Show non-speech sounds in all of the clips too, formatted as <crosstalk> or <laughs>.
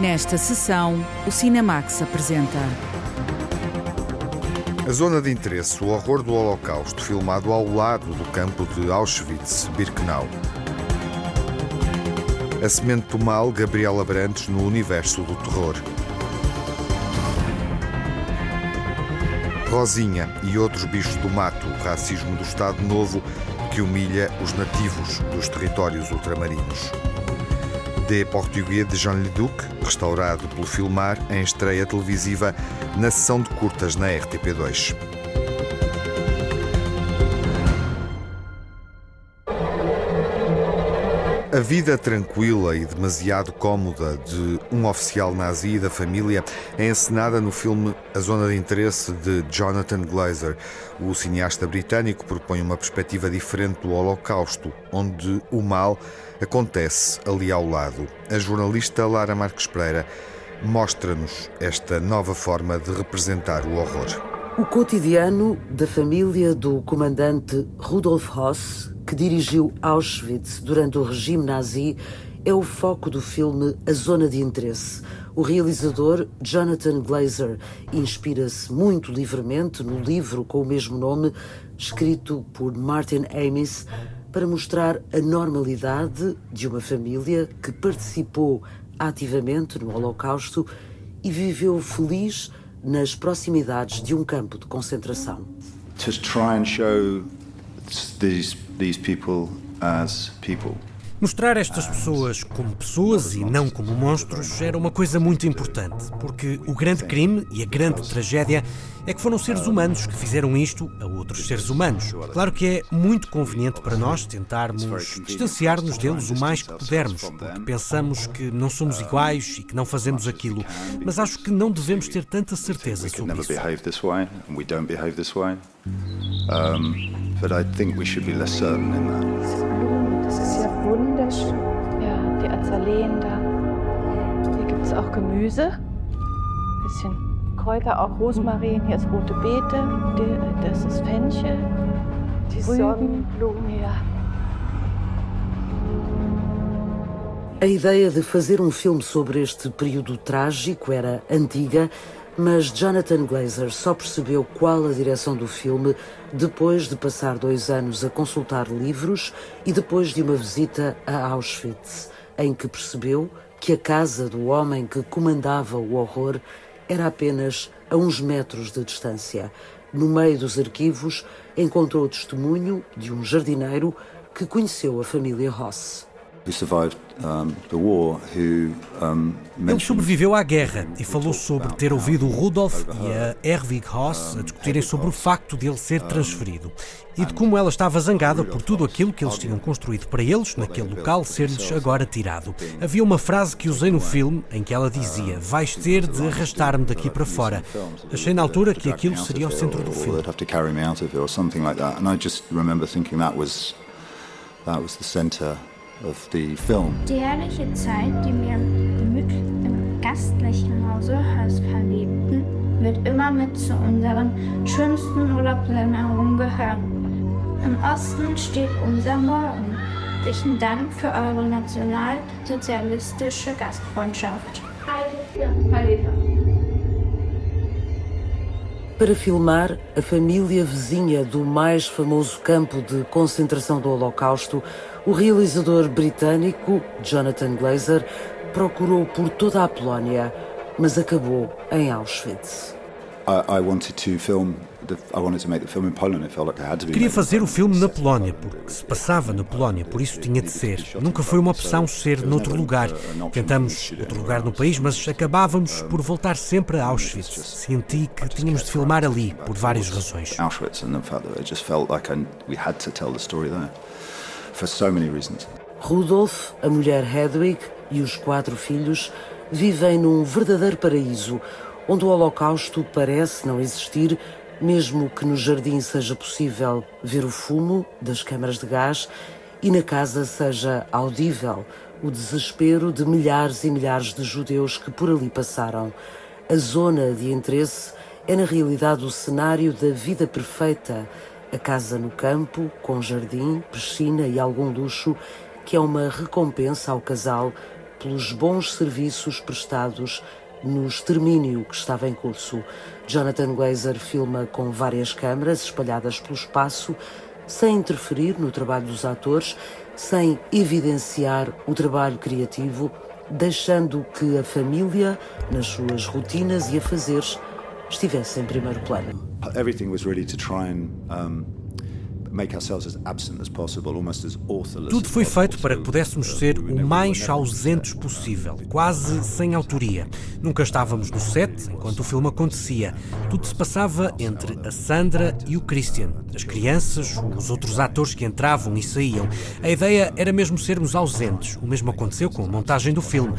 Nesta sessão, o Cinemax apresenta. A Zona de Interesse, o horror do Holocausto, filmado ao lado do campo de Auschwitz-Birkenau. A semente do mal, Gabriela Brantes, no universo do terror. Rosinha e outros bichos do mato, o racismo do Estado Novo que humilha os nativos dos territórios ultramarinos. De Português de Jean Leduc, restaurado pelo Filmar em estreia televisiva na sessão de curtas na RTP2. A vida tranquila e demasiado cómoda de um oficial nazi e da família é encenada no filme A Zona de Interesse de Jonathan Glazer. O cineasta britânico propõe uma perspectiva diferente do Holocausto, onde o mal acontece ali ao lado. A jornalista Lara Marques Pereira mostra-nos esta nova forma de representar o horror. O cotidiano da família do comandante Rudolf Hoss, que dirigiu Auschwitz durante o regime nazi, é o foco do filme A Zona de Interesse. O realizador, Jonathan Glazer, inspira-se muito livremente no livro com o mesmo nome, escrito por Martin Amis, para mostrar a normalidade de uma família que participou ativamente no Holocausto e viveu feliz nas proximidades de um campo de concentração. To try and show these these people as people. Mostrar estas pessoas como pessoas e não como monstros era uma coisa muito importante, porque o grande crime e a grande tragédia é que foram seres humanos que fizeram isto a outros seres humanos. Claro que é muito conveniente para nós tentarmos distanciar-nos deles o mais que pudermos, porque pensamos que não somos iguais e que não fazemos aquilo, mas acho que não devemos ter tanta certeza sobre isso. But I think we should be less certain in that. Das ist ja wunderschön. Ja, die Azaleen da. Hier gibt es auch Gemüse. Bisschen Kräuter, auch Rosmarin. Hier ist rote Beete. Das ist Fenchel. Die Sonnenblumen. Ja. A ideia de fazer um filme sobre este período trágico era antiga, mas Jonathan Glazer só percebeu qual a direção do filme depois de passar dois anos a consultar livros e depois de uma visita a Auschwitz, em que percebeu que a casa do homem que comandava o horror era apenas a uns metros de distância. No meio dos arquivos, encontrou o testemunho de um jardineiro que conheceu a família Ross. Ele sobreviveu à guerra e falou sobre ter ouvido o Rudolf e a Erwig Ross a discutirem sobre o facto de ele ser transferido e de como ela estava zangada por tudo aquilo que eles tinham construído para eles naquele local ser-lhes agora tirado. Havia uma frase que usei no filme em que ela dizia: Vais ter de arrastar-me daqui para fora. Achei na altura que aquilo seria o centro do filme. That was the center of the film. Die herrliche Zeit, die wir gemütlich im gastlichen Hause Haus verlebten, wird immer mit zu unseren schönsten Urlaubserinnerungen gehören. Im Osten steht unser Morgen. Herzlichen Dank für eure nationalsozialistische Gastfreundschaft. Para filmar a família vizinha do mais famoso campo de concentração do Holocausto, o realizador britânico Jonathan Glazer procurou por toda a Polónia, mas acabou em Auschwitz. Queria fazer o filme na Polónia, porque se passava na Polónia, por isso tinha de ser. Nunca foi uma opção ser noutro lugar. Tentamos outro lugar no país, mas acabávamos por voltar sempre a Auschwitz. Senti que tínhamos de filmar ali, por várias razões. Auschwitz and the fact that I just felt like I, we had to tell the story there for so many reasons. Rudolf, a mulher Hedwig e os quatro filhos vivem num verdadeiro paraíso, onde o Holocausto parece não existir, mesmo que no jardim seja possível ver o fumo das câmaras de gás e na casa seja audível o desespero de milhares e milhares de judeus que por ali passaram. A zona de interesse é na realidade o cenário da vida perfeita, a casa no campo, com jardim, piscina e algum luxo, que é uma recompensa ao casal pelos bons serviços prestados no extermínio que estava em curso. Jonathan Glazer filma com várias câmaras espalhadas pelo espaço, sem interferir no trabalho dos atores, sem evidenciar o trabalho criativo, deixando que a família, nas suas rotinas e afazeres, estivesse em primeiro plano. Everything was really to try and um, tudo foi feito para que pudéssemos ser o mais ausentes possível, quase sem autoria. Nunca estávamos no set enquanto o filme acontecia. Tudo se passava entre a Sandra e o Christian, as crianças, os outros atores que entravam e saíam. A ideia era mesmo sermos ausentes. O mesmo aconteceu com a montagem do filme.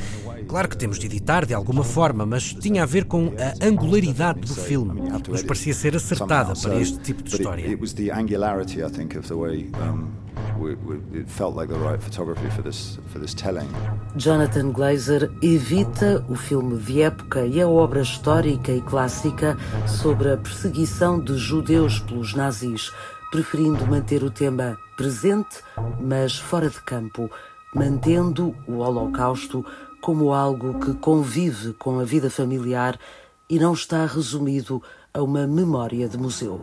Claro que temos de editar de alguma forma, mas tinha a ver com a angularidade do filme, que nos parecia ser acertada para este tipo de história. Jonathan Glazer evita o filme de época e a obra histórica e clássica sobre a perseguição de judeus pelos nazis, preferindo manter o tema presente, mas fora de campo, mantendo o Holocausto como algo que convive com a vida familiar e não está resumido a uma memória de museu.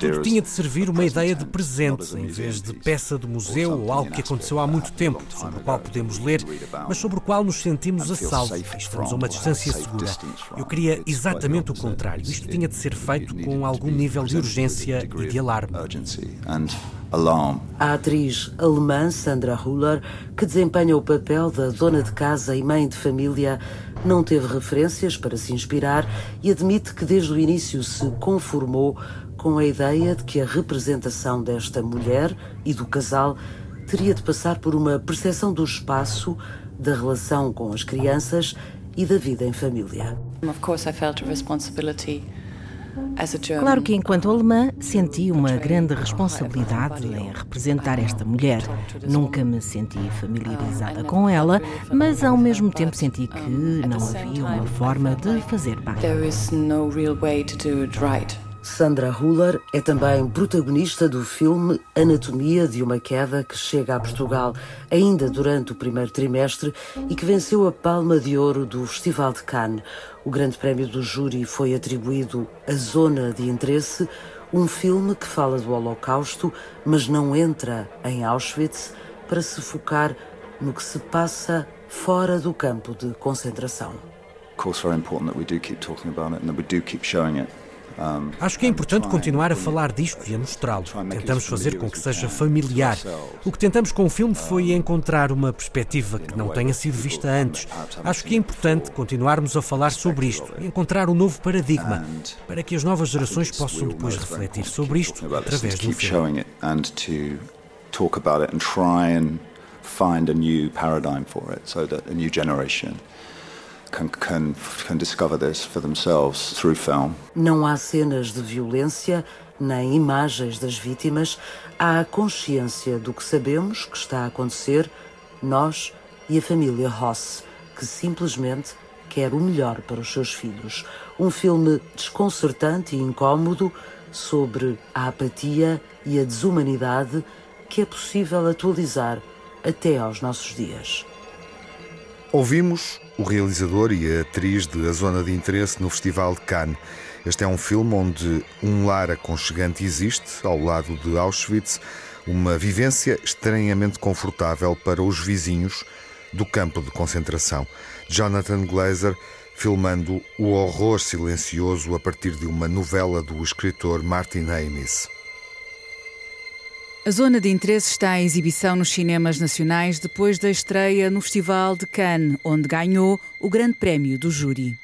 Tudo tinha de servir uma ideia de presente, em vez de peça de museu ou algo que aconteceu há muito tempo, sobre o qual podemos ler, mas sobre o qual nos sentimos a salvo e estamos a uma distância segura. Eu queria exatamente o contrário. Isto tinha de ser feito com algum nível de urgência e de alarme. A atriz alemã Sandra Huller, que desempenha o papel da dona de casa e mãe de família, não teve referências para se inspirar e admite que desde o início se conformou com a ideia de que a representação desta mulher e do casal teria de passar por uma percepção do espaço, da relação com as crianças e da vida em família. Of course I felt a responsibility Claro que, enquanto alemã, senti uma grande responsabilidade em representar esta mulher. Nunca me senti familiarizada com ela, mas ao mesmo tempo senti que não havia uma forma de fazer bem. Sandra Huller é também protagonista do filme Anatomia de uma Queda, que chega a Portugal ainda durante o primeiro trimestre e que venceu a Palma de Ouro do Festival de Cannes. O grande prémio do júri foi atribuído à Zona de Interesse, um filme que fala do Holocausto, mas não entra em Auschwitz para se focar no que se passa fora do campo de concentração. Of course, very important that we do keep talking about it and that we do keep showing it. Acho que é importante continuar a falar disto e a mostrá-lo. Tentamos fazer com que seja familiar. O que tentamos com o filme foi encontrar uma perspectiva que não tenha sido vista antes. Acho que é importante continuarmos a falar sobre isto encontrar um novo paradigma para que as novas gerações possam depois refletir sobre isto através do filme. find a new paradigm for it so that a new generation can, can, can discover this for themselves through film. Não há cenas de violência nem imagens das vítimas, há a consciência do que sabemos que está a acontecer, nós e a família Ross, que simplesmente quer o melhor para os seus filhos. Um filme desconcertante e incômodo sobre a apatia e a desumanidade que é possível atualizar até aos nossos dias. Ouvimos o realizador e a atriz de A Zona de Interesse no Festival de Cannes. Este é um filme onde um lar aconchegante existe, ao lado de Auschwitz, uma vivência estranhamente confortável para os vizinhos do campo de concentração. Jonathan Glazer filmando o horror silencioso a partir de uma novela do escritor Martin Amis. A zona de interesse está em exibição nos cinemas nacionais depois da estreia no Festival de Cannes, onde ganhou o Grande Prémio do Júri.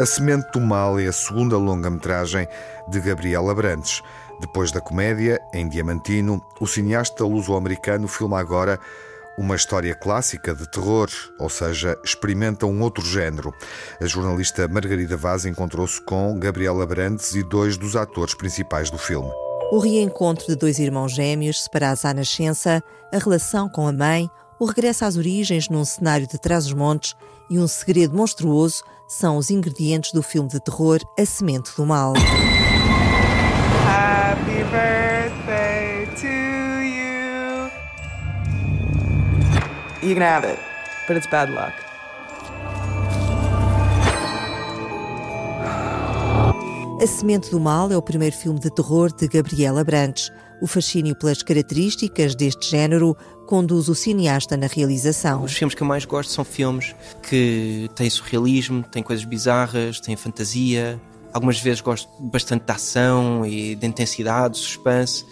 A Semente do Mal é a segunda longa-metragem de Gabriela Brandes. Depois da comédia, em Diamantino, o cineasta luso-americano filma agora uma história clássica de terror, ou seja, experimenta um outro género. A jornalista Margarida Vaz encontrou-se com Gabriela Brandes e dois dos atores principais do filme. O reencontro de dois irmãos gêmeos separados à nascença, a relação com a mãe, o regresso às origens num cenário de trás-os-montes e um segredo monstruoso são os ingredientes do filme de terror A Semente do Mal. You can have it, but it's bad luck. A Semente do Mal é o primeiro filme de terror de Gabriela Brantes. O fascínio pelas características deste género conduz o cineasta na realização. Os filmes que eu mais gosto são filmes que têm surrealismo, têm coisas bizarras, têm fantasia. Algumas vezes gosto bastante de ação e de intensidade, de suspense.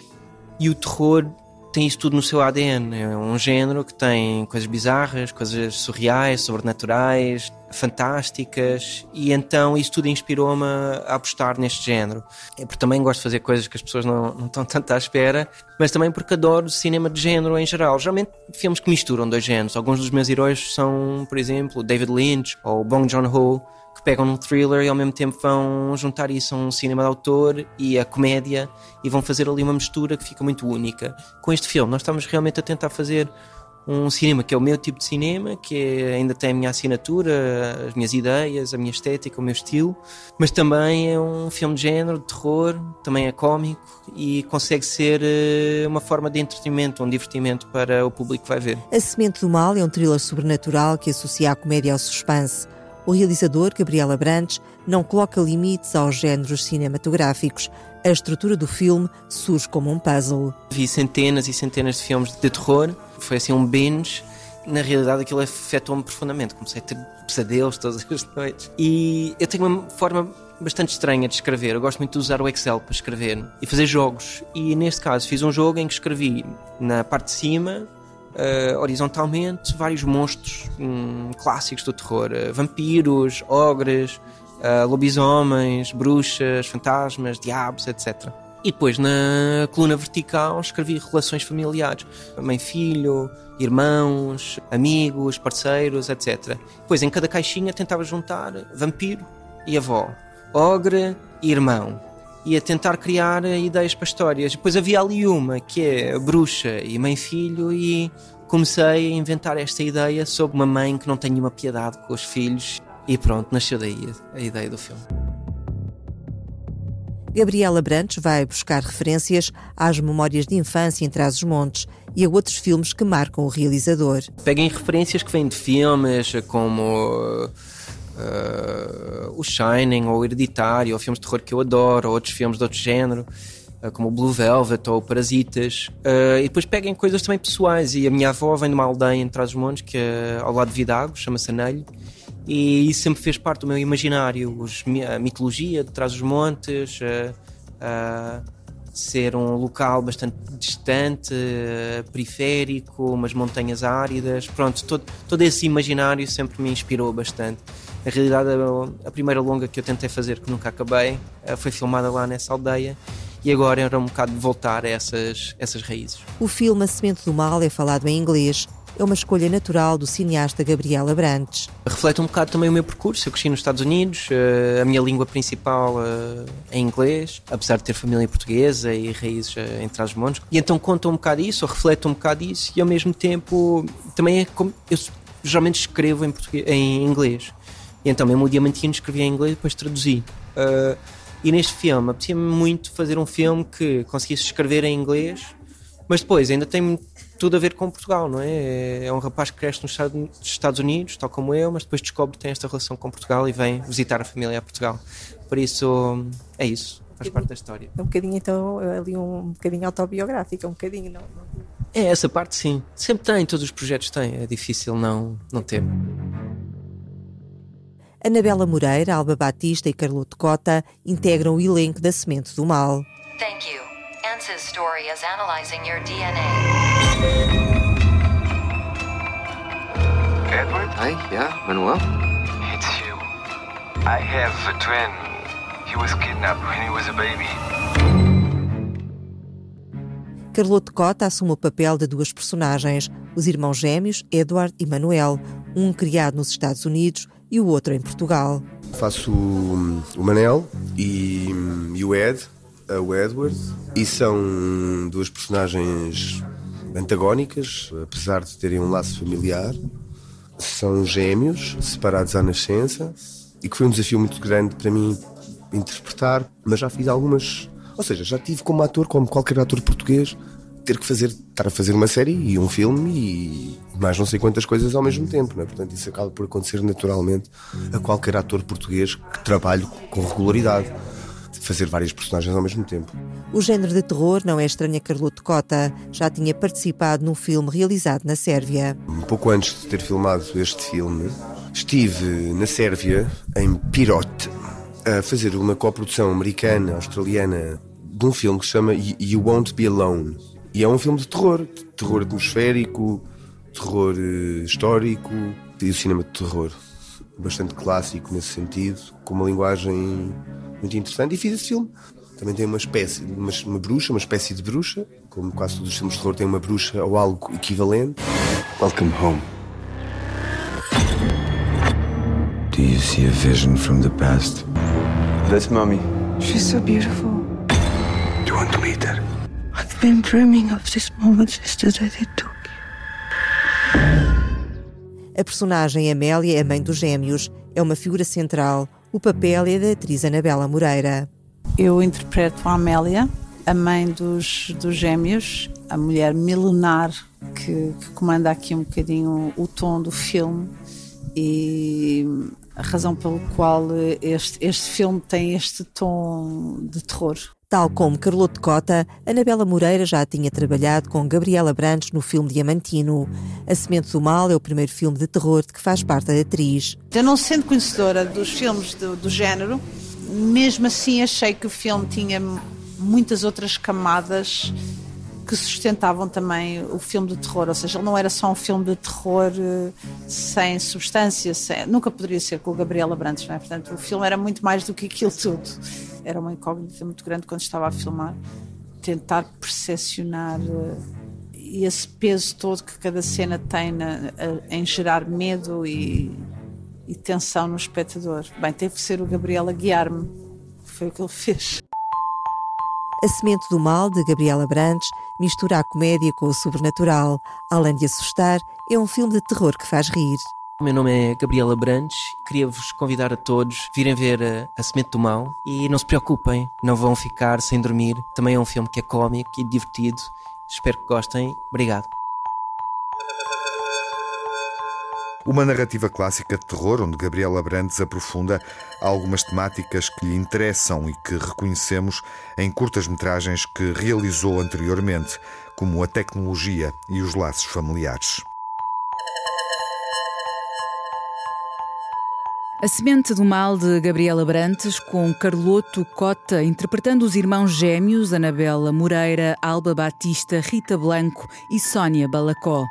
E o terror tem isso tudo no seu ADN. É um género que tem coisas bizarras, coisas surreais, sobrenaturais, fantásticas, e então isso tudo inspirou-me a apostar neste género. É porque também gosto de fazer coisas que as pessoas não, não estão tanto à espera, mas também porque adoro cinema de género em geral. Geralmente filmes que misturam dois géneros. Alguns dos meus heróis são, por exemplo, David Lynch ou Bong Joon-ho pegam num thriller e ao mesmo tempo vão juntar isso a um cinema de autor e a comédia e vão fazer ali uma mistura que fica muito única. Com este filme, nós estamos realmente a tentar fazer um cinema que é o meu tipo de cinema, que é, ainda tem a minha assinatura, as minhas ideias, a minha estética, o meu estilo, mas também é um filme de género, de terror, também é cómico e consegue ser uh, uma forma de entretenimento, um divertimento para o público que vai ver. A Semente do Mal é um thriller sobrenatural que associa a comédia ao suspense. O realizador, Gabriel Abrantes, não coloca limites aos géneros cinematográficos. A estrutura do filme surge como um puzzle. Vi centenas e centenas de filmes de terror, foi assim um binge. Na realidade, aquilo afetou-me profundamente. Comecei a ter pesadelos todas <laughs> as noites. E eu tenho uma forma bastante estranha de escrever. Eu gosto muito de usar o Excel para escrever e fazer jogos. E neste caso, fiz um jogo em que escrevi na parte de cima uh, horizontalmente vários monstros um, clássicos do terror: uh, vampiros, ogres, uh, lobisomens, bruxas, fantasmas, diabos, etc. E depois na coluna vertical escrevi relações familiares: mãe-filho, irmãos, amigos, parceiros, etc. Depois em cada caixinha tentava juntar vampiro e avó, ogre e irmão e a tentar criar ideias para histórias. Depois havia ali uma que é bruxa e mãe-filho, e comecei a inventar esta ideia sobre uma mãe que não tem nenhuma piedade com os filhos, e pronto, nasceu daí a ideia do filme. Gabriela Brantes vai buscar referências às memórias de infância em Trás-os-Montes e a outros filmes que marcam o realizador. Peguem referências que vêm de filmes como uh, o Shining, ou o Hereditário, ou filmes de terror que eu adoro, ou outros filmes de outro género, uh, como o Blue Velvet ou Parasitas. Uh, e depois peguem coisas também pessoais. E a minha avó vem de uma aldeia em Trás-os-Montes, que é ao lado de Vidago, chama-se Anelho. E isso sempre fez parte do meu imaginário, os, a mitologia de Trás-os-Montes, ser um local bastante distante, periférico, umas montanhas áridas. Pronto, todo, todo esse imaginário sempre me inspirou bastante. Na realidade, a primeira longa que eu tentei fazer, que nunca acabei, eh, foi filmada lá nessa aldeia e agora era um bocado de voltar a essas, essas raízes. O filme A Semente do Mal é falado em inglês. É uma escolha natural do cineasta Gabriel Abrantes. Reflete um bocado também o meu percurso. Eu cresci nos Estados Unidos, eh, a minha língua principal eh, é inglês, apesar de ter família portuguesa e raízes em Trás-os-Montes. E então conta um bocado isso, ou reflete um bocado isso, e ao mesmo tempo também é como. Eu geralmente escrevo em, português, em inglês. E então mesmo o Diamantino escrevia em inglês e depois traduzi. Uh, e neste filme apetecia-me muito fazer um filme que conseguisse escrever em inglês, mas depois ainda tem tudo a ver com Portugal, não é? É um rapaz que cresce nos Estados Unidos, tal como eu, mas depois descobre que tem esta relação com Portugal e vem visitar a família a Portugal. Por isso, é isso, faz parte da história. É um bocadinho, então, ali um bocadinho autobiográfico, um bocadinho, não? É, essa parte sim. Sempre tem, todos os projetos têm, é difícil não, não ter. Anabela Moreira, Alba Batista e Carloto Cota integram o elenco da Semente do Mal. Thank you. ANSYS story is analyzing your DNA. Edward? Hi, yeah, Manuel? It's you. I have a twin. He was kidnapped when he was a baby. Carloto Cota assume o papel de duas personagens, os irmãos gêmeos Edward e Manuel, um criado nos Estados Unidos e o outro em Portugal. Faço o, o Manel e, e o Ed, o Edward, e são duas personagens antagónicas, apesar de terem um laço familiar. São gêmeos, separados à nascença, e que foi um desafio muito grande para mim interpretar, mas já fiz algumas. Ou seja, já tive como ator, como qualquer ator português, ter que fazer, estar a fazer uma série e um filme e mais não sei quantas coisas ao mesmo tempo, não é? Portanto, isso acaba por acontecer naturalmente a qualquer ator português que trabalhe com regularidade. Fazer várias personagens ao mesmo tempo. O género de terror não é estranho a Carloto Cota. Já tinha participado num filme realizado na Sérvia. Um pouco antes de ter filmado este filme, estive na Sérvia, em Pirot, a fazer uma coprodução americana, australiana, de um filme que se chama You Won't Be Alone. E é um filme de terror, de terror atmosférico, terror uh, histórico e o cinema de terror. Bastante clássico nesse sentido, com uma linguagem muito interessante. E fiz esse filme. Também tem uma espécie, uma, uma bruxa, uma espécie de bruxa, como quase todos os filmes de terror têm uma bruxa ou algo equivalente. Welcome home. Do you see a vision from the past? That's mommy. She's so beautiful. Do you want to meet her? I've been dreaming of this moment since the day they took A personagem Amélia a mãe dos gêmeos, é uma figura central. O papel é da atriz Anabela Moreira. Eu interpreto a Amélia, a mãe dos, dos gêmeos, a mulher milenar que, que comanda aqui um bocadinho o tom do filme e a razão pelo qual este, este filme tem este tom de terror. Tal como Carlote Cota, Anabela Moreira já tinha trabalhado com Gabriela Brandes no filme Diamantino. A Semente do Mal é o primeiro filme de terror de que faz parte a atriz. Eu não sendo conhecedora dos filmes do, do género, mesmo assim achei que o filme tinha muitas outras camadas que sustentavam também o filme de terror, ou seja, ele não era só um filme de terror uh, sem substância, sem, nunca poderia ser com o Gabriela Brandes, não é? Portanto, o filme era muito mais do que aquilo tudo. Era uma incógnita muito grande quando estava a filmar, tentar percepcionar uh, esse peso todo que cada cena tem na, uh, em gerar medo e, e tensão no espectador. Bem, teve que ser o Gabriel a guiar-me, foi o que ele fez. A Semente do Mal, de Gabriela Brandes, mistura a comédia com o sobrenatural. Além de assustar, é um filme de terror que faz rir. O meu nome é Gabriela Brandes, queria-vos convidar a todos a virem ver a, a Semente do Mal e não se preocupem, não vão ficar sem dormir. Também é um filme que é cómico e divertido. Espero que gostem. Obrigado. Uma narrativa clássica de terror, onde Gabriela Brandes aprofunda algumas temáticas que lhe interessam e que reconhecemos em curtas-metragens que realizou anteriormente, como a tecnologia e os laços familiares. A Semente do Mal de Gabriela Brantes, com Carloto Cota interpretando os irmãos gêmeos Anabela Moreira, Alba Batista, Rita Blanco e Sónia Balacó.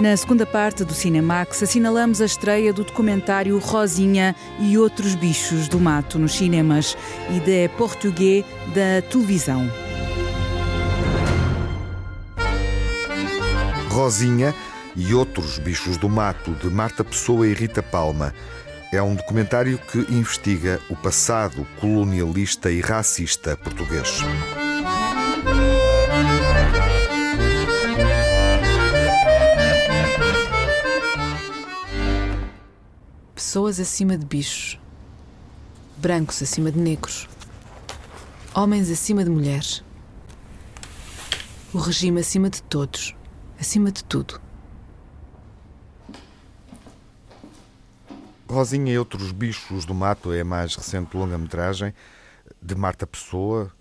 Na segunda parte do Cinemax, assinalamos a estreia do documentário Rosinha e outros bichos do mato nos cinemas e de português da televisão. Rosinha e outros bichos do mato de Marta Pessoa e Rita Palma. É um documentário que investiga o passado colonialista e racista português. Pessoas acima de bichos. Brancos acima de negros. Homens acima de mulheres. O regime acima de todos. Acima de tudo. Rosinha e outros bichos do mato é a mais recente longa-metragem de Marta Pessoa,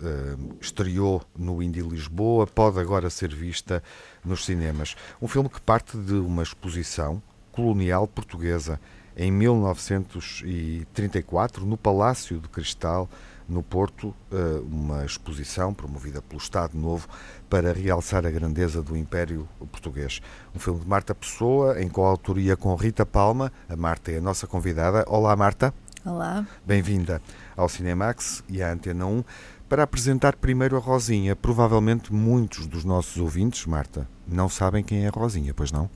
estreou no Indy Lisboa, pode agora ser vista nos cinemas. Um filme que parte de uma exposição colonial portuguesa em 1934, no Palácio de Cristal, no Porto, eh, uma exposição promovida pelo Estado Novo para realçar a grandeza do Império Português. Um filme de Marta Pessoa, em coautoria com Rita Palma. A Marta é a nossa convidada. Olá, Marta. Olá. Bem-vinda ao Cinemax e à Antena 1 para apresentar primeiro a Rosinha. Provavelmente muitos dos nossos ouvintes, Marta, não sabem quem é a Rosinha, pois não?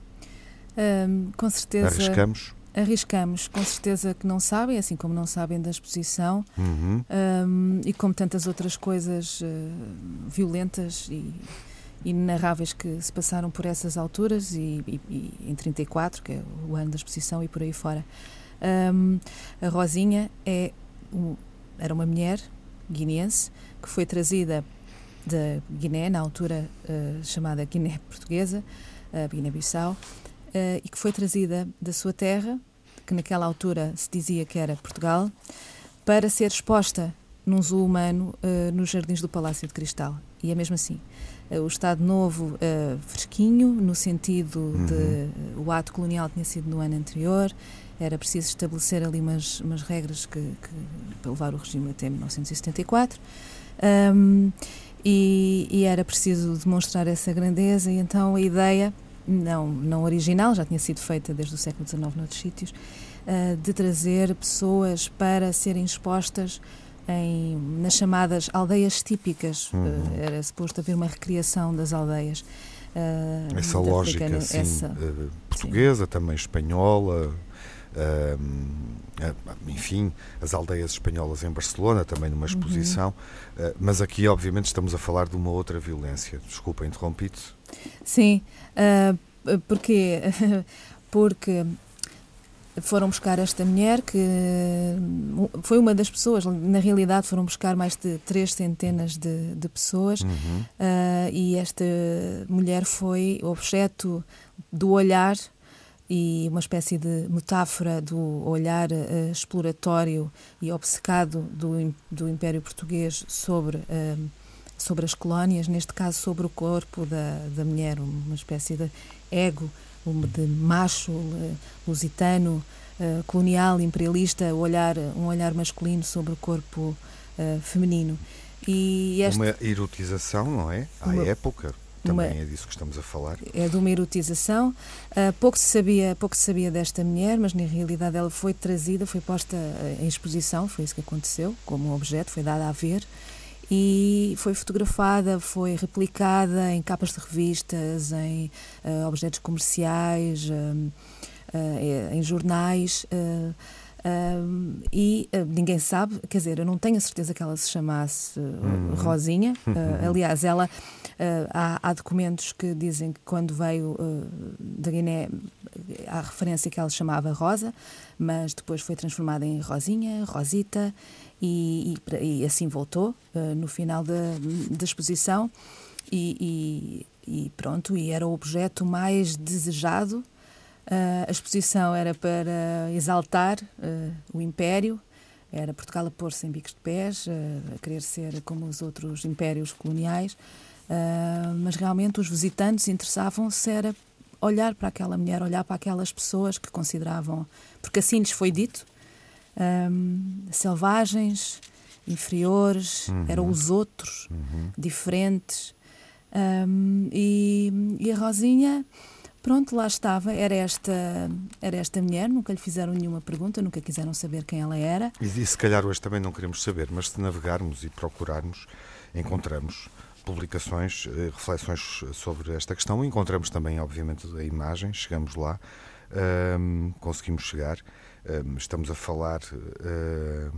Um, com certeza. Arriscamos? Arriscamos, com certeza que não sabem, assim como não sabem da exposição uhum. um, e como tantas outras coisas uh, violentas e, inenarráveis que se passaram por essas alturas e, e, e em 34, que é o ano da exposição e por aí fora. Um, a Rosinha é um, era uma mulher guineense que foi trazida da Guiné, na altura uh, chamada Guiné Portuguesa, uh, Guiné-Bissau, uh, e que foi trazida da sua terra, que naquela altura se dizia que era Portugal, para ser exposta num zoo humano uh, nos jardins do Palácio de Cristal. E é mesmo assim. Uh, o Estado Novo uh, fresquinho, no sentido uhum. de o ato colonial tinha sido no ano anterior, era preciso estabelecer ali umas, umas regras que, que, para levar o regime até 1974. Um, e, e, era preciso demonstrar essa grandeza, e então a ideia, não, não original, já tinha sido feita desde o século XIX noutros sítios, uh, de trazer pessoas para serem expostas em, nas chamadas aldeias típicas. Uhum. Uh, era suposto haver uma recriação das aldeias. Uh, essa lógica assim, essa, portuguesa, sim. também espanhola, enfim, as aldeias espanholas em Barcelona, também numa uhum. exposição, uhum. mas aqui, obviamente, estamos a falar de uma outra violência. Desculpa, interrompi-te. Sim, porque, <laughs> porque foram buscar esta mulher que foi uma das pessoas, na realidade foram buscar mais de três centenas de, de pessoas uhum. uh, e esta mulher foi objeto do olhar e uma espécie de metáfora do olhar uh, exploratório e obcecado do, do Império Português sobre, uh, sobre as colónias, neste caso sobre o corpo da, da mulher, uma espécie de ego de macho uh, lusitano, colonial, imperialista, olhar, um olhar masculino sobre o corpo feminino. E uma erotização, não é? À uma, época. Também uma, é disso que estamos a falar. É de uma erotização. Uh, pouco, se sabia, pouco se sabia desta mulher, mas na realidade ela foi trazida, foi posta em exposição, foi isso que aconteceu, como um objeto, foi dada a ver e foi fotografada, foi replicada em capas de revistas, em uh, objetos comerciais, uh, uh, em jornais. E ninguém sabe, quer dizer, eu não tenho a certeza que ela se chamasse uhum. Rosinha. <laughs> aliás, ela há, há, documentos que dizem que quando veio da Guiné há referência que ela se chamava Rosa, mas depois foi transformada em Rosinha, Rosita e, e, e assim voltou uh, no final da, da exposição e, e, pronto, e era o objeto mais desejado. Uh, a exposição era para exaltar uh, o Império, era Portugal a pôr-se em bicos de pés, a querer ser como os outros impérios coloniais, mas realmente os visitantes interessavam-se era olhar para aquela mulher, olhar para aquelas pessoas que consideravam, porque assim lhes foi dito, um, selvagens, inferiores, uhum. eram os outros, uhum. diferentes. Um, e, e, a Rosinha, pronto, lá estava, era esta, era esta mulher, nunca lhe fizeram nenhuma pergunta, nunca quiseram saber quem ela era. E, e se calhar hoje também não queremos saber, mas se navegarmos e procurarmos, encontramos publicações, eh, reflexões sobre esta questão. Encontramos também, obviamente, a imagem, chegamos lá, um, conseguimos chegar estamos a falar uh,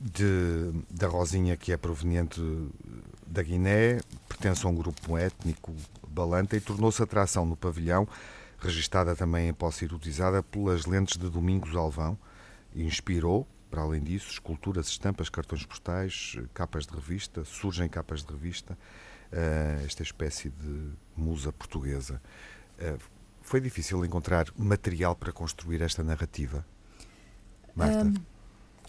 de, da Rosinha, que é proveniente da Guiné, pertence a um grupo étnico balanta e tornou-se atração no pavilhão, registada também em posse erotizada pelas lentes de Domingos Alvão, inspirou, para além disso, esculturas, estampas, cartões postais, capas de revista, surgem capas de revista, uh, esta espécie de musa portuguesa. Uh, foi difícil encontrar material para construir esta narrativa? Marta? Um,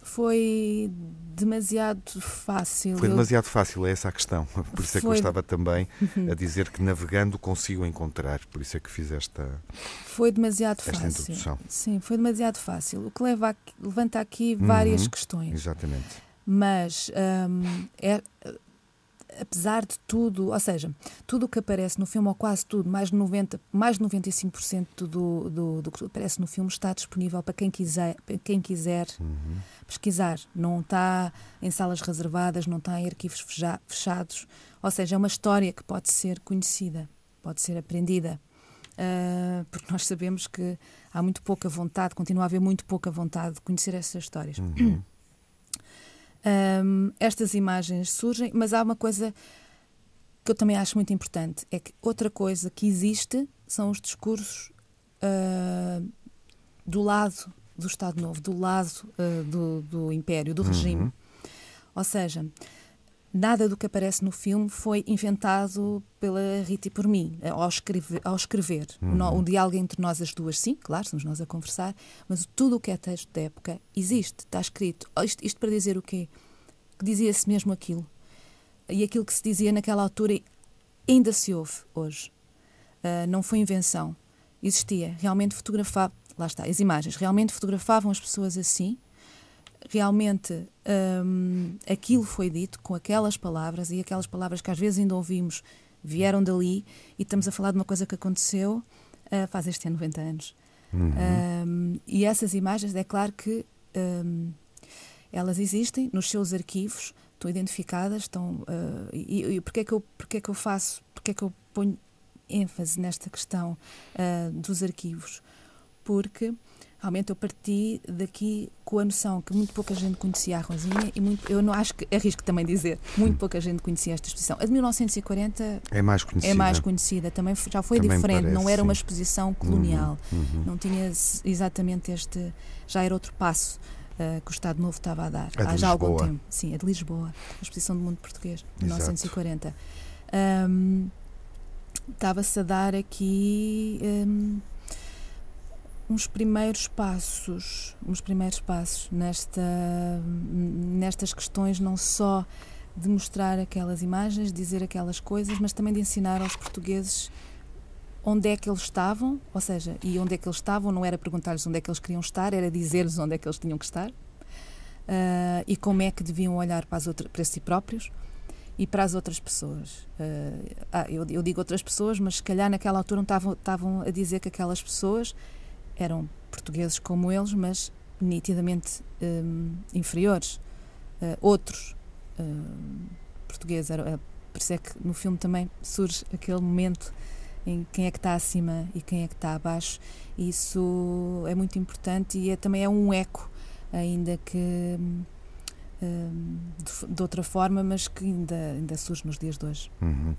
foi demasiado fácil. Foi demasiado fácil, é essa a questão. <laughs> Por isso é que eu estava também a dizer que navegando consigo encontrar. Por isso é que fiz esta. Foi demasiado esta fácil. Introdução. Sim, foi demasiado fácil. O que leva aqui, levanta aqui várias uhum, questões. Exatamente. Mas um, é, apesar de tudo, ou seja, tudo o que aparece no filme, ou quase tudo, mais de, 90, mais de 95% do, do, do que aparece no filme está disponível para quem quiser, para quem quiser uhum. pesquisar. Não está em salas reservadas, não está em arquivos fechados. Ou seja, é uma história que pode ser conhecida, pode ser aprendida. Uh, porque nós sabemos que há muito pouca vontade, continua a haver muito pouca vontade de conhecer essas histórias. Uhum. Um, estas imagens surgem, mas há uma coisa que eu também acho muito importante é que outra coisa que existe são os discursos uh, do lado do Estado Novo, do lado uh, do, do, Império, do regime. Uhum. Ou seja, nada do que aparece no filme foi inventado pela Rita e por mim, ao escrever. Ao escrever. Uhum. O, diálogo entre nós as duas, sim, claro, somos nós a conversar, mas tudo o que é texto da época existe, está escrito. Isto, isto para dizer o quê? Que dizia-se mesmo aquilo. E aquilo que se dizia naquela altura ainda se ouve hoje. Uh, não foi invenção. Existia. Realmente fotografava. Lá está, as imagens. Realmente fotografavam as pessoas assim realmente um, aquilo foi dito com aquelas palavras e aquelas palavras que às vezes ainda ouvimos vieram dali e estamos a falar de uma coisa que aconteceu uh, faz este ano 90 anos. Uhum. Um, e essas imagens, é claro que um, elas existem nos seus arquivos, estão identificadas, estão. Uh, e, e porquê, é que eu, porquê é que eu faço, porquê é que eu ponho ênfase nesta questão uh, dos arquivos? Porque realmente eu parti daqui com a noção que muito pouca gente conhecia a Rosinha e muito, eu não acho que arrisco também dizer, muito pouca gente conhecia esta exposição. A de 1940 é mais conhecida, é mais conhecida também já foi também diferente, parece, não era sim. uma exposição colonial, uhum, uhum. não tinha exatamente este, já era outro passo. Uh, que o Estado Novo estava a dar a há já algum tempo. Sim, a de Lisboa, a exposição do mundo português, 1940. Um, Estava-se a dar aqui um, uns primeiros passos, uns primeiros passos nesta, nestas questões não só de mostrar aquelas imagens, dizer aquelas coisas, mas também de ensinar aos portugueses onde é que eles estavam, ou seja, e onde é que eles estavam não era perguntar-lhes onde é que eles queriam estar, era dizer-lhes onde é que eles tinham que estar uh, e como é que deviam olhar para, as para si próprios e para as outras pessoas. Uh, ah, eu, eu, digo outras pessoas, mas se calhar naquela altura não estavam, estavam a dizer que aquelas pessoas eram portugueses como eles, mas nitidamente um, inferiores. Uh, outros um, portugueses. Era, por isso é que no filme também surge aquele momento em quem é que está acima e quem é que está abaixo. Isso é muito importante e é, também é um eco, ainda que hum, de, de, outra forma, mas que ainda, ainda surge nos dias de hoje. Uhum.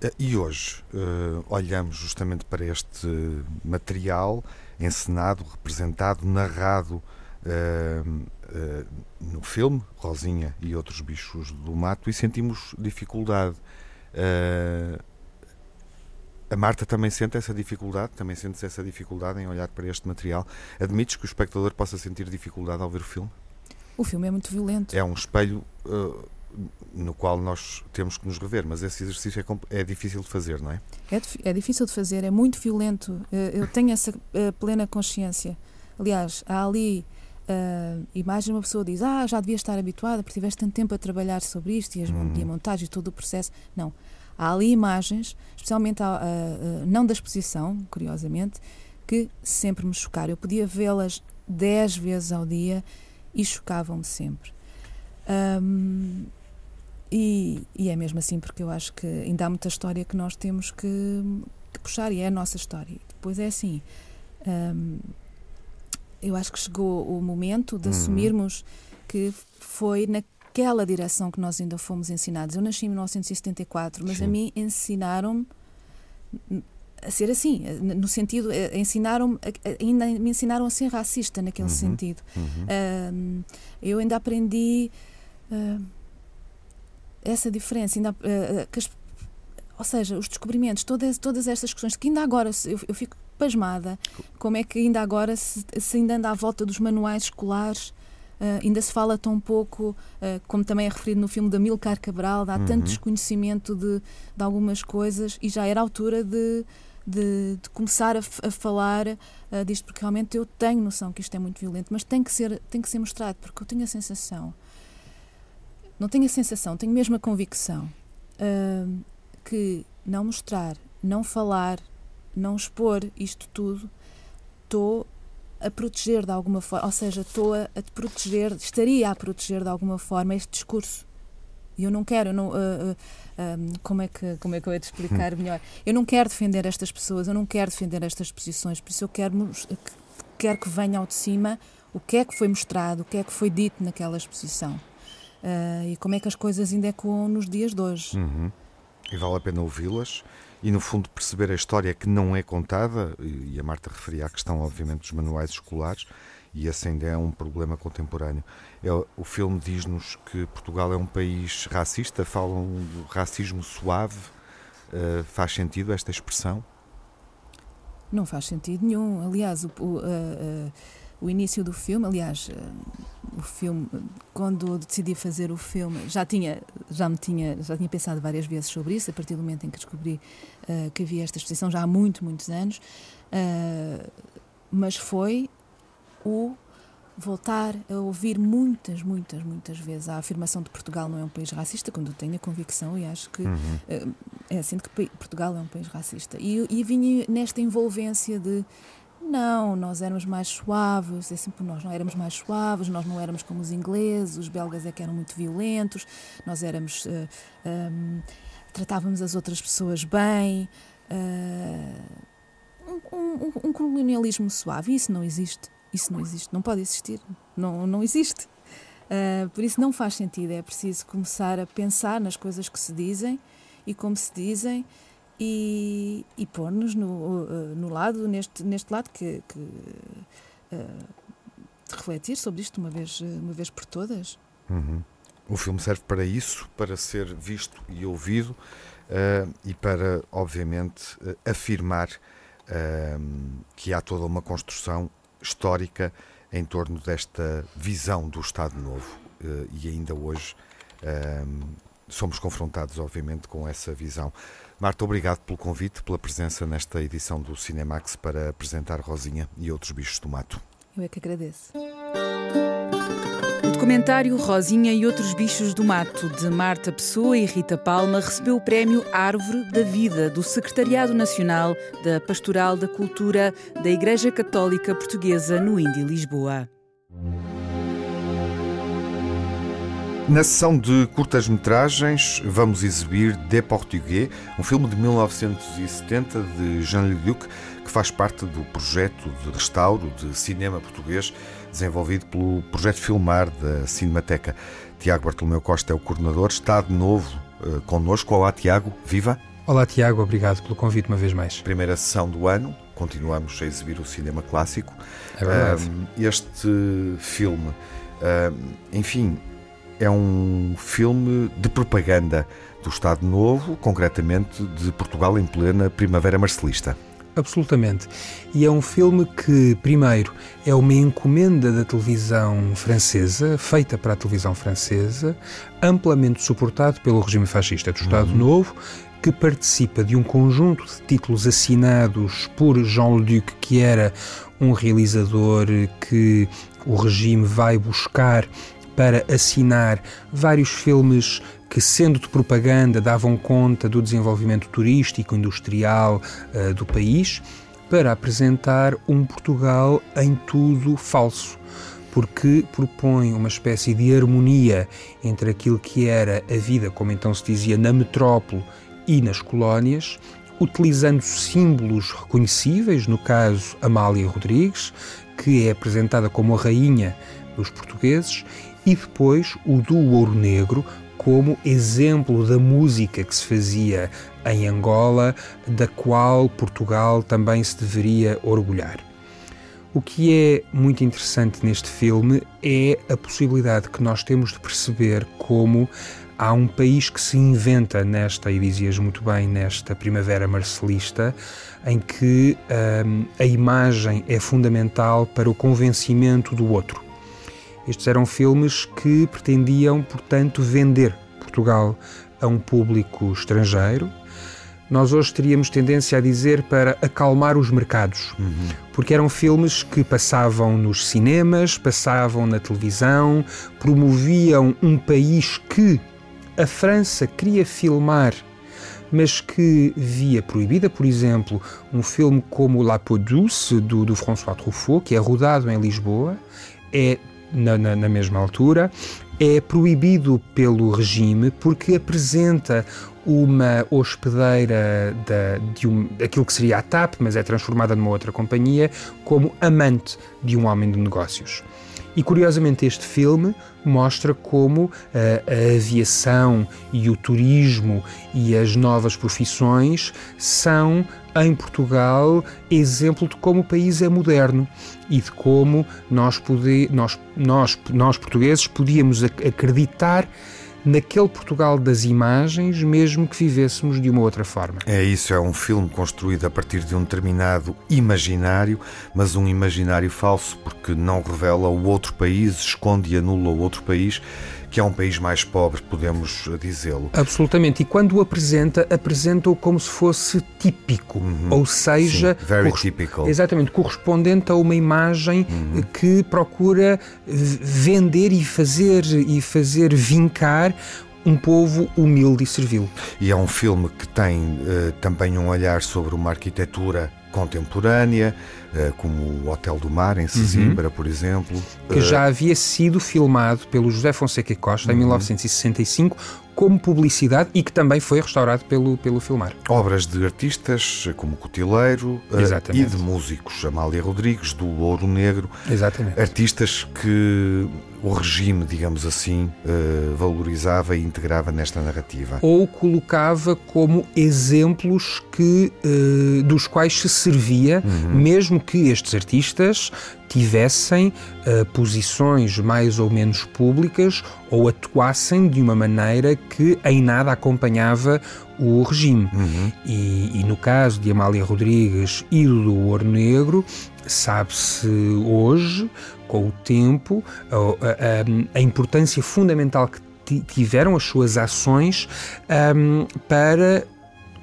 Eh, e hoje uh, olhamos justamente para este material encenado, representado, narrado uh, uh, no filme, Rosinha e outros bichos do mato, e sentimos dificuldade. a Marta também sente essa dificuldade, também sente essa dificuldade em olhar para este material. Admites que o espectador possa sentir dificuldade ao ver o filme? O filme é muito violento. É um espelho uh, no qual nós temos que nos rever, mas esse exercício é, é difícil de fazer, não é? é? É difícil de fazer, é muito violento. Uh, eu tenho essa uh, plena consciência. Aliás, há ali uh, imagem uma pessoa diz: Ah, já devia estar habituada porque tiveste tanto tempo a trabalhar sobre isto e, as, uhum. e a montagem e todo o processo. Não. Há ali imagens, especialmente a, a, a, não da exposição, curiosamente, que sempre me chocaram. Eu podia vê-las dez vezes ao dia e chocavam-me sempre. Um, e, e, é mesmo assim porque eu acho que ainda há muita história que nós temos que, que puxar e é a nossa história. Depois é assim, um, eu acho que chegou o momento de uhum. assumirmos que foi naquela direção que nós ainda fomos ensinados. Eu nasci em 1974, mas Sim. a mim ensinaram a ser assim, no sentido, eh, ensinaram ainda me ensinaram a ser racista naquele uhum, sentido. Uhum. Uh, eu ainda aprendi uh, essa diferença, ainda, uh, as, ou seja, os descobrimentos, todas, todas estas questões que ainda agora eu, eu fico pasmada, como é que ainda agora se, se ainda anda à volta dos manuais escolares Uh, ainda se fala tão pouco, uh, como também é referido no filme da Milcar Cabral, há uhum. tanto desconhecimento de, de, algumas coisas e já era a altura de, de, de começar a, a falar uh, disto, porque realmente eu tenho noção que isto é muito violento, mas tem que ser, tem que ser mostrado, porque eu tenho a sensação, não tenho a sensação, tenho mesmo a convicção uh, que não mostrar, não falar, não expor isto tudo, estou a proteger de alguma forma, ou seja, estou a, a proteger, estaria a proteger de alguma forma este discurso e eu não quero, eu não, uh, uh, um, como, é que, como é que eu ia te explicar melhor? Eu não quero defender estas pessoas, eu não quero defender estas posições, por isso eu quero, quero que venha ao de cima o que é que foi mostrado, o que é que foi dito naquela exposição. Uh, e como é que as coisas ainda ecoam nos dias de hoje. Uhum. E vale a pena ouvi-las e, no fundo, perceber a história que não é contada, e a Marta referia à questão, obviamente, dos manuais escolares, e esse ainda é um problema contemporâneo. É, o filme diz-nos que Portugal é um país racista, falam do racismo suave. Uh, faz sentido esta expressão? Não faz sentido nenhum. Aliás, o, o, uh, uh, o início do filme, aliás, o filme, quando decidi fazer o filme, já tinha, já me tinha, já tinha pensado várias vezes sobre isso, a partir do momento em que descobri que havia esta exposição, já há muito, muitos anos, mas foi o voltar a ouvir muitas, muitas, muitas vezes a afirmação de Portugal não é um país racista, quando eu tenho a convicção e acho que uhum. uh, é assim que Portugal é um país racista. E, e vinha nesta envolvência de não, nós éramos mais suaves, é sempre nós não éramos mais suaves, nós não éramos como os ingleses, os belgas é que eram muito violentos, nós éramos. Uh, eh, um, tratávamos as outras pessoas bem. Uh, um, um, um colonialismo suave, isso não existe. Isso não existe, não pode existir, não, não existe. Uh, por isso não faz sentido, é preciso começar a pensar nas coisas que se dizem e como se dizem e, e pôr-nos no, uh, no lado, neste, neste lado que, que uh, refletir sobre isto uma vez, uma vez por todas. Uhum. O filme serve para isso, para ser visto e ouvido e para, obviamente, afirmar que há toda uma construção histórica em torno desta visão do Estado Novo. Eh, e ainda hoje somos confrontados, obviamente, com essa visão. Marta, obrigado pelo convite, pela presença nesta edição do Cinemax para apresentar Rosinha e outros bichos do mato. Eu é que agradeço documentário Rosinha e Outros Bichos do Mato, de Marta Pessoa e Rita Palma, recebeu o prémio Árvore da Vida do Secretariado Nacional da Pastoral da Cultura da Igreja Católica Portuguesa no Indy Lisboa. Na sessão de curtas-metragens, vamos exibir De Portugais, um filme de 1970 de Jean-Luc Duc, que faz parte do projeto de restauro de cinema português desenvolvido pelo Projeto Filmar da Cinemateca. Tiago Bartolomeu Costa é o coordenador, está de novo uh, connosco. Olá, Tiago, viva! Olá, Tiago, obrigado pelo convite uma vez mais. Primeira sessão do ano, continuamos a exibir o cinema clássico. É verdade. este filme, enfim, é um filme de propaganda do Estado Novo, concretamente de Portugal em plena primavera marcelista. Absolutamente. E é um filme que, primeiro, é uma encomenda da televisão francesa, feita para a televisão francesa, amplamente suportado pelo regime fascista do Estado uhum. Novo, que participa de um conjunto de títulos assinados por Jean-Luc, que era um realizador que o regime vai buscar para assinar vários filmes que, sendo de propaganda, davam conta do desenvolvimento turístico, industrial uh, do país, para apresentar um Portugal em tudo falso porque propõe uma espécie de harmonia entre aquilo que era a vida, como então se dizia, na metrópole e nas colónias, utilizando símbolos reconhecíveis, no caso Amália Rodrigues, que é apresentada como a rainha dos portugueses, e depois o do Ouro Negro como exemplo da música que se fazia em Angola, da qual Portugal também se deveria orgulhar. O que é muito interessante neste filme é a possibilidade que nós temos de perceber como há um país que se inventa nesta, e dizias muito bem, nesta primavera marcelista, em que hum, a imagem é fundamental para o convencimento do outro. Estes eram filmes que pretendiam, portanto, vender Portugal a um público estrangeiro. Nós hoje teríamos tendência a dizer para acalmar os mercados, uhum. porque eram filmes que passavam nos cinemas, passavam na televisão, promoviam um país que a França queria filmar mas que via proibida, por exemplo, um filme como La Peau Douce, do, do François Truffaut, que é rodado em Lisboa, é na, na, na mesma altura, é proibido pelo regime porque apresenta uma hospedeira da, de um, aquilo que seria a TAP, mas é transformada numa outra companhia, como amante de um homem de negócios. E curiosamente, este filme mostra como a, a aviação e o turismo e as novas profissões são em Portugal exemplo de como o país é moderno e de como nós, poder, nós, nós, nós portugueses podíamos acreditar naquele Portugal das imagens, mesmo que vivêssemos de uma outra forma. É isso, é um filme construído a partir de um determinado imaginário, mas um imaginário falso, porque não revela o outro país, esconde e anula o outro país que é um país mais pobre, podemos dizê-lo. Absolutamente. E quando o apresenta, apresenta-o como se fosse típico, uhum. ou seja, Sim, very typical. exatamente, correspondente a uma imagem uhum. que procura vender e fazer e fazer vincar um povo humilde e servil. E é um filme que tem uh, também um olhar sobre uma arquitetura contemporânea, como o Hotel do Mar, em Sesimbra, uhum. por exemplo. Que uh, já havia sido filmado pelo José Fonseca Costa uhum. em 1965 como publicidade e que também foi restaurado pelo, pelo Filmar. Obras de artistas como Cotileiro uh, e de músicos, Amália Rodrigues, do Ouro Negro. Exatamente. Artistas que o regime, digamos assim, valorizava e integrava nesta narrativa. Ou colocava como exemplos que, dos quais se servia, uhum. mesmo que estes artistas tivessem uh, posições mais ou menos públicas ou atuassem de uma maneira que em nada acompanhava o regime. Uhum. E, e, no caso de Amália Rodrigues e do Ouro Negro, sabe-se hoje, com o tempo, a, a, a importância fundamental que tiveram as suas ações um, para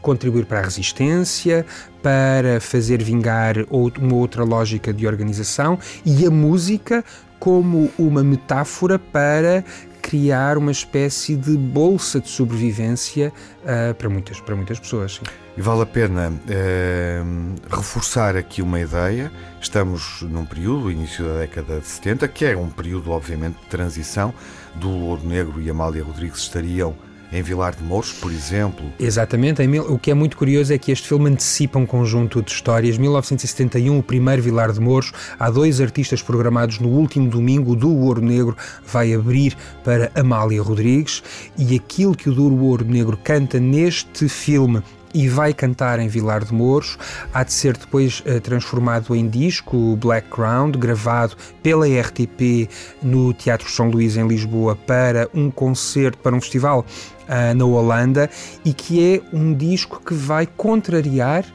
contribuir para a resistência, para fazer vingar uma outra lógica de organização e a música como uma metáfora para criar uma espécie de bolsa de sobrevivência uh, para, muitas, para muitas pessoas. Sim. E vale a pena uh, reforçar aqui uma ideia. Estamos num período, início da década de 70, que é um período, obviamente, de transição. Do Ouro Negro e Amália Rodrigues estariam em Vilar de Mouros, por exemplo. Exatamente. O que é muito curioso é que este filme antecipa um conjunto de histórias. 1971, o primeiro Vilar de Mouros. Há dois artistas programados no último domingo. O Duo Ouro Negro vai abrir para Amália Rodrigues. E aquilo que o Duo Ouro Negro canta neste filme e vai cantar em Vilar de Mouros. Há de ser depois uh, transformado em disco, Black Ground, gravado pela RTP no Teatro São Luís em Lisboa para um concerto, para um festival uh, na Holanda e que é um disco que vai contrariar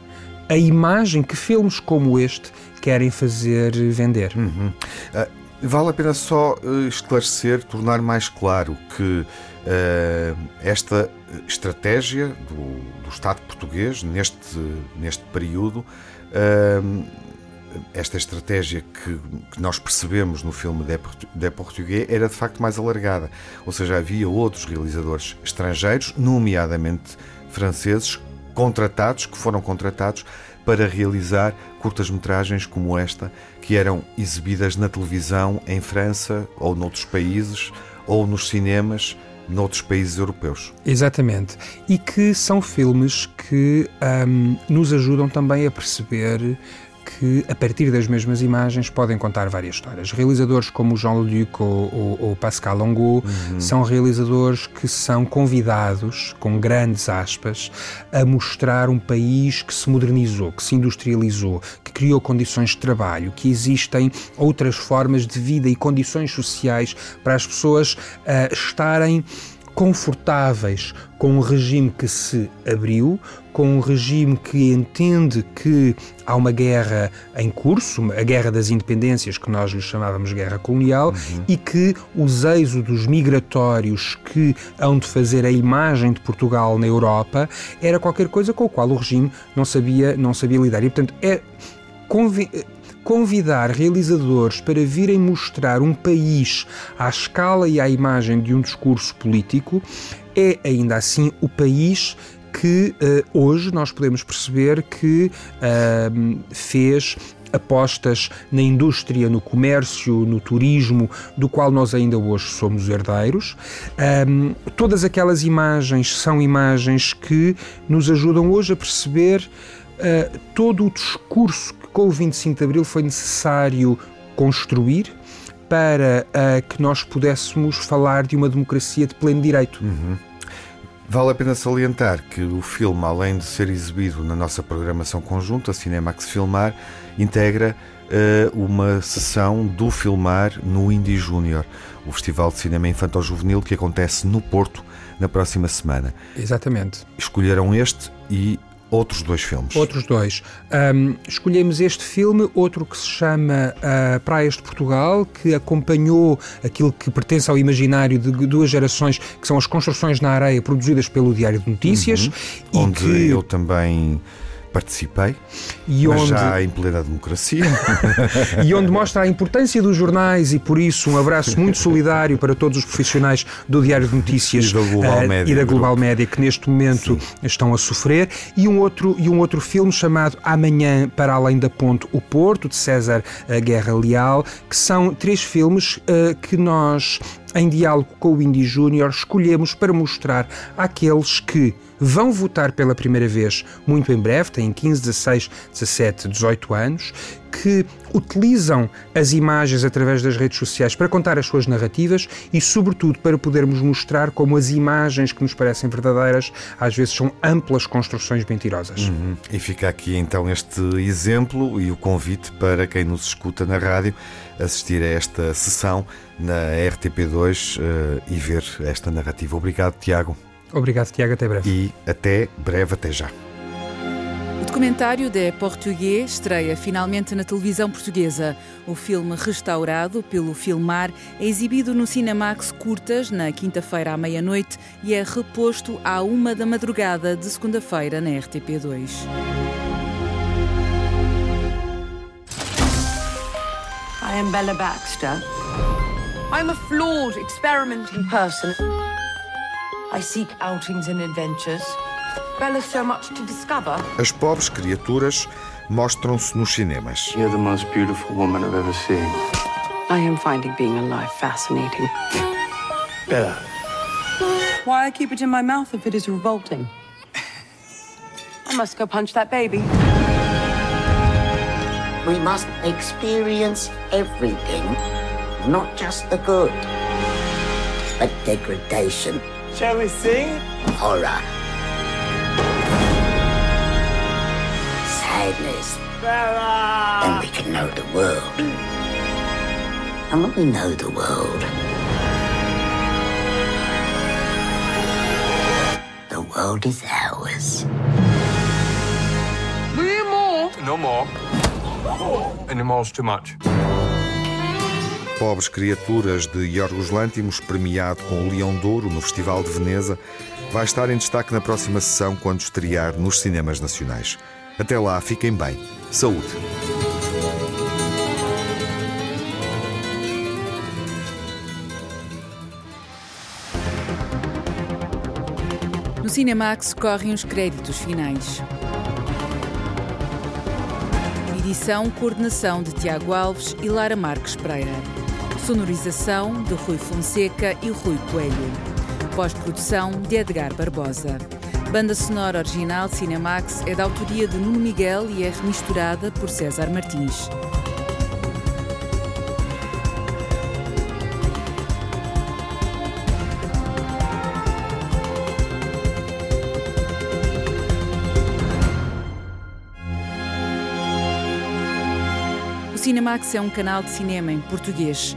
a imagem que filmes como este querem fazer vender. Uhum. Uh, vale a pena só uh, esclarecer, tornar mais claro que esta estratégia do, do, Estado português neste, neste período esta estratégia que, que, nós percebemos no filme de Português era de facto mais alargada. Ou seja, havia outros realizadores estrangeiros, nomeadamente franceses, contratados, que foram contratados para realizar curtas-metragens como esta, que eram exibidas na televisão em França ou noutros países ou nos cinemas noutros países europeus. Exatamente. E que são filmes que um, nos ajudam também a perceber que, a partir das mesmas imagens, podem contar várias histórias. Realizadores como Jean-Luc ou, ou, ou, Pascal Longo uhum. são realizadores que são convidados, com grandes aspas, a mostrar um país que se modernizou, que se industrializou, que criou condições de trabalho, que existem outras formas de vida e condições sociais para as pessoas uh, estarem confortáveis com um regime que se abriu, com um regime que entende que há uma guerra em curso, a guerra das independências, que nós lhe chamávamos guerra colonial, uhum. e que os êxodos migratórios que hão de fazer a imagem de Portugal na Europa era qualquer coisa com o qual o regime não sabia, não sabia lidar. E, portanto, é convidar realizadores para virem mostrar um país à escala e à imagem de um discurso político é ainda assim o país que uh, hoje nós podemos perceber que uh, fez apostas na indústria, no comércio, no turismo, do qual nós ainda hoje somos herdeiros. Um, todas aquelas imagens são imagens que nos ajudam hoje a perceber uh, todo o discurso com o 25 de Abril foi necessário construir para uh, que nós pudéssemos falar de uma democracia de pleno direito. Uhum. Vale a pena salientar que o filme, além de ser exibido na nossa programação conjunta, Cinemax Filmar, integra uh, uma sessão do Filmar no Indie Júnior, o Festival de Cinema Infantil-Juvenil que acontece no Porto na próxima semana. Exatamente. Escolheram este e outros dois filmes. Outros dois. Um, escolhemos este filme, outro que se chama uh, Praias de Portugal, que acompanhou aquilo que pertence ao imaginário de duas gerações, que são as construções na areia produzidas pelo Diário de Notícias. Uhum. onde que... eu também participei, e onde... já em plena democracia. <laughs> e onde mostra a importância dos jornais e por isso um abraço muito solidário para todos os profissionais do Diário de Notícias e da Global, uh, Média, e da Global Média que neste momento Sim. estão a sofrer e um outro e um outro filme chamado Amanhã para além da ponte o Porto de César uh, Guerra Leal, que são três filmes uh, que nós em diálogo com o Indy Júnior, escolhemos para mostrar àqueles que vão votar pela primeira vez muito em breve, têm 15, 16, 17, 18 anos, que utilizam as imagens através das redes sociais para contar as suas narrativas e, sobretudo, para podermos mostrar como as imagens que nos parecem verdadeiras às vezes são amplas construções mentirosas. Uhum. E fica aqui então este exemplo e o convite para quem nos escuta na rádio assistir a esta sessão na RTP2 uh, eh, e ver esta narrativa. Obrigado, Tiago. Obrigado, Tiago. Até breve. E até breve, até já. O documentário de Português estreia finalmente na televisão portuguesa. O filme restaurado pelo Filmar é exibido no Cinemax Curtas na quinta-feira à meia-noite e é reposto à uma da madrugada de segunda-feira na RTP2. I am Bella Baxter. I'm a flawed, experimenting person. I seek outings and adventures. Bella's so much to discover. As pobres criaturas mostram-se nos cinemas. You're the most beautiful woman I've ever seen. I am finding being alive fascinating. Bella. Why I keep it in my mouth if it is revolting? I must go punch that baby. We must experience everything, not just the good, but degradation. Shall we sing? Horror. Sadness. Bella! Then we can know the world. And when we know the world, the world is ours. more? No more. Animals too much. Pobres Criaturas de Yorgos Lantimos, premiado com o Leão Douro no Festival de Veneza, vai estar em destaque na próxima sessão quando estrear nos cinemas nacionais. Até lá, fiquem bem. Saúde! No Cinemax correm os créditos finais. Edição, coordenação de Tiago Alves e Lara Marques Pereira. Sonorização de Rui Fonseca e Rui Coelho. Pós-produção de Edgar Barbosa. Banda sonora original Cinemax é da autoria de Nuno Miguel e é remisturada por César Martins. Cinemax é um canal de cinema em português.